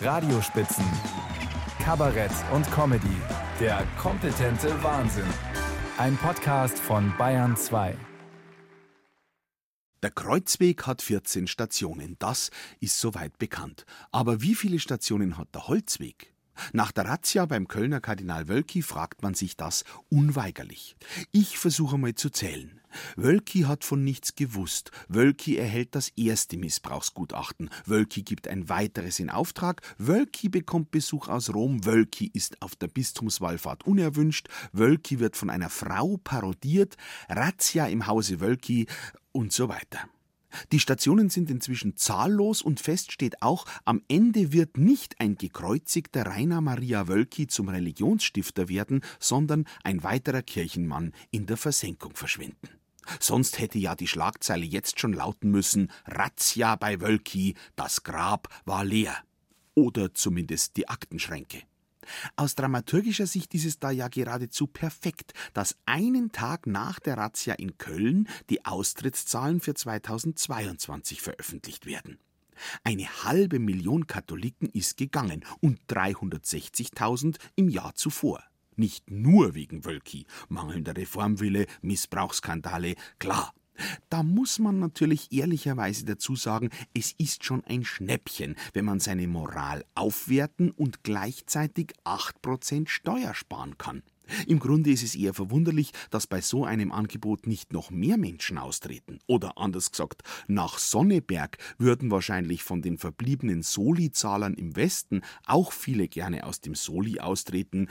Radiospitzen, Kabarett und Comedy. Der kompetente Wahnsinn. Ein Podcast von Bayern 2. Der Kreuzweg hat 14 Stationen, das ist soweit bekannt. Aber wie viele Stationen hat der Holzweg? Nach der Razzia beim Kölner Kardinal Wölki fragt man sich das unweigerlich. Ich versuche mal zu zählen. Wölki hat von nichts gewusst. Wölki erhält das erste Missbrauchsgutachten. Wölki gibt ein weiteres in Auftrag. Wölki bekommt Besuch aus Rom. Wölki ist auf der Bistumswallfahrt unerwünscht. Wölki wird von einer Frau parodiert. Razzia im Hause Wölki und so weiter. Die Stationen sind inzwischen zahllos und fest steht auch, am Ende wird nicht ein gekreuzigter Rainer Maria Wölki zum Religionsstifter werden, sondern ein weiterer Kirchenmann in der Versenkung verschwinden. Sonst hätte ja die Schlagzeile jetzt schon lauten müssen Razzia bei Wölki, das Grab war leer. Oder zumindest die Aktenschränke. Aus dramaturgischer Sicht ist es da ja geradezu perfekt, dass einen Tag nach der Razzia in Köln die Austrittszahlen für 2022 veröffentlicht werden. Eine halbe Million Katholiken ist gegangen und 360.000 im Jahr zuvor. Nicht nur wegen Wölki, mangelnder Reformwille, Missbrauchsskandale, klar, da muss man natürlich ehrlicherweise dazu sagen, es ist schon ein Schnäppchen, wenn man seine Moral aufwerten und gleichzeitig 8% Steuer sparen kann. Im Grunde ist es eher verwunderlich, dass bei so einem Angebot nicht noch mehr Menschen austreten. Oder anders gesagt, nach Sonneberg würden wahrscheinlich von den verbliebenen Soli-Zahlern im Westen auch viele gerne aus dem Soli austreten,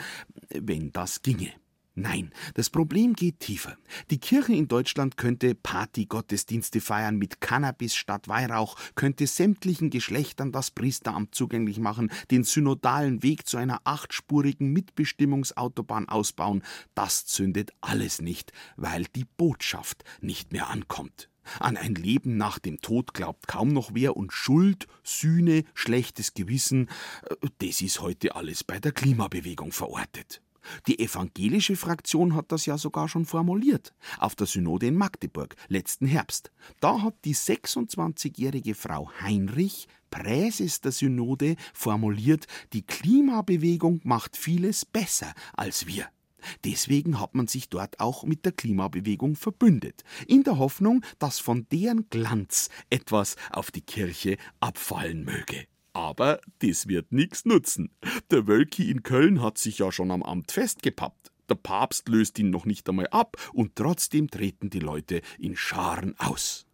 wenn das ginge. Nein, das Problem geht tiefer. Die Kirche in Deutschland könnte Partygottesdienste feiern mit Cannabis statt Weihrauch, könnte sämtlichen Geschlechtern das Priesteramt zugänglich machen, den synodalen Weg zu einer achtspurigen Mitbestimmungsautobahn ausbauen. Das zündet alles nicht, weil die Botschaft nicht mehr ankommt. An ein Leben nach dem Tod glaubt kaum noch wer und Schuld, Sühne, schlechtes Gewissen, äh, das ist heute alles bei der Klimabewegung verortet. Die evangelische Fraktion hat das ja sogar schon formuliert, auf der Synode in Magdeburg letzten Herbst. Da hat die 26-jährige Frau Heinrich, Präses der Synode, formuliert, die Klimabewegung macht vieles besser als wir. Deswegen hat man sich dort auch mit der Klimabewegung verbündet, in der Hoffnung, dass von deren Glanz etwas auf die Kirche abfallen möge. Aber das wird nichts nutzen. Der Wölki in Köln hat sich ja schon am Amt festgepappt. Der Papst löst ihn noch nicht einmal ab und trotzdem treten die Leute in Scharen aus.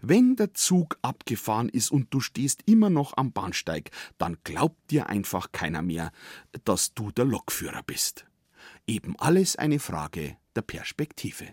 Wenn der Zug abgefahren ist und du stehst immer noch am Bahnsteig, dann glaubt dir einfach keiner mehr, dass du der Lokführer bist. Eben alles eine Frage der Perspektive.